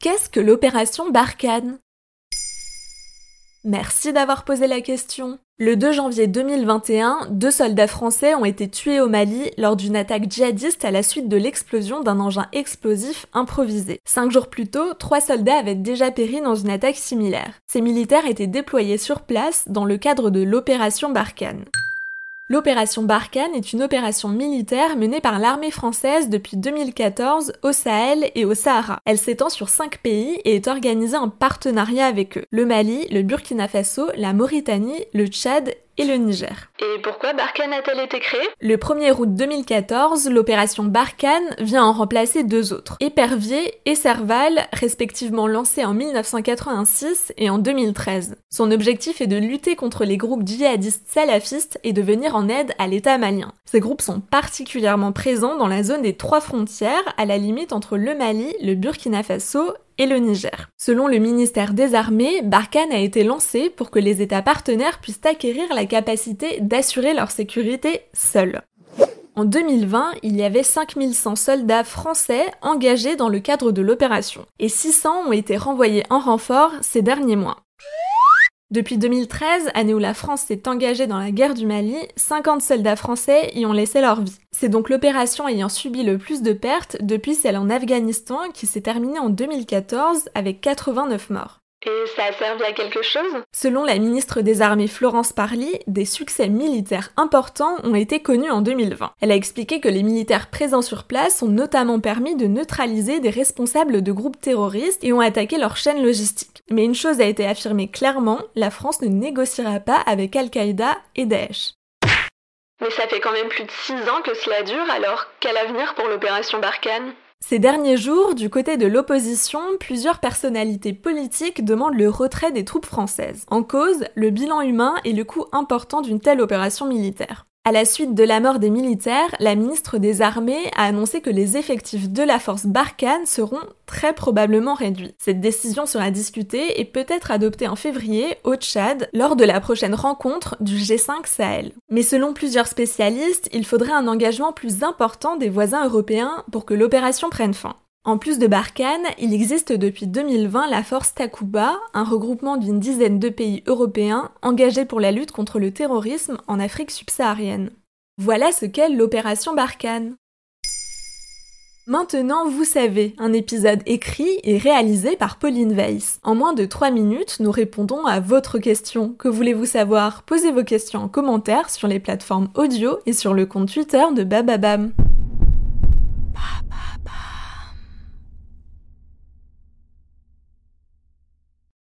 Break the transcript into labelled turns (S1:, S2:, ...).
S1: Qu'est-ce que l'opération Barkhane? Merci d'avoir posé la question. Le 2 janvier 2021, deux soldats français ont été tués au Mali lors d'une attaque djihadiste à la suite de l'explosion d'un engin explosif improvisé. Cinq jours plus tôt, trois soldats avaient déjà péri dans une attaque similaire. Ces militaires étaient déployés sur place dans le cadre de l'opération Barkhane. L'opération Barkhane est une opération militaire menée par l'armée française depuis 2014 au Sahel et au Sahara. Elle s'étend sur cinq pays et est organisée en partenariat avec eux. Le Mali, le Burkina Faso, la Mauritanie, le Tchad et le Niger.
S2: Et pourquoi Barkhane a-t-elle été créée?
S1: Le 1er août 2014, l'opération Barkhane vient en remplacer deux autres, Épervier et Serval, respectivement lancés en 1986 et en 2013. Son objectif est de lutter contre les groupes djihadistes salafistes et de venir en aide à l'État malien. Ces groupes sont particulièrement présents dans la zone des trois frontières, à la limite entre le Mali, le Burkina Faso et le Niger. Selon le ministère des Armées, Barkhane a été lancé pour que les États partenaires puissent acquérir la capacité d'assurer leur sécurité seuls. En 2020, il y avait 5100 soldats français engagés dans le cadre de l'opération, et 600 ont été renvoyés en renfort ces derniers mois. Depuis 2013, année où la France s'est engagée dans la guerre du Mali, 50 soldats français y ont laissé leur vie. C'est donc l'opération ayant subi le plus de pertes depuis celle en Afghanistan qui s'est terminée en 2014 avec 89 morts.
S2: Et ça a servi à quelque chose?
S1: Selon la ministre des Armées Florence Parly, des succès militaires importants ont été connus en 2020. Elle a expliqué que les militaires présents sur place ont notamment permis de neutraliser des responsables de groupes terroristes et ont attaqué leur chaîne logistique. Mais une chose a été affirmée clairement, la France ne négociera pas avec Al-Qaïda et Daesh.
S2: Mais ça fait quand même plus de 6 ans que cela dure, alors quel avenir pour l'opération Barkhane?
S1: Ces derniers jours, du côté de l'opposition, plusieurs personnalités politiques demandent le retrait des troupes françaises. En cause, le bilan humain et le coût important d'une telle opération militaire. À la suite de la mort des militaires, la ministre des Armées a annoncé que les effectifs de la force Barkhane seront très probablement réduits. Cette décision sera discutée et peut-être adoptée en février au Tchad lors de la prochaine rencontre du G5 Sahel. Mais selon plusieurs spécialistes, il faudrait un engagement plus important des voisins européens pour que l'opération prenne fin. En plus de Barkhane, il existe depuis 2020 la force Takuba, un regroupement d'une dizaine de pays européens engagés pour la lutte contre le terrorisme en Afrique subsaharienne. Voilà ce qu'est l'opération Barkhane. Maintenant, vous savez, un épisode écrit et réalisé par Pauline Weiss. En moins de 3 minutes, nous répondons à votre question. Que voulez-vous savoir? Posez vos questions en commentaire sur les plateformes audio et sur le compte Twitter de Bababam.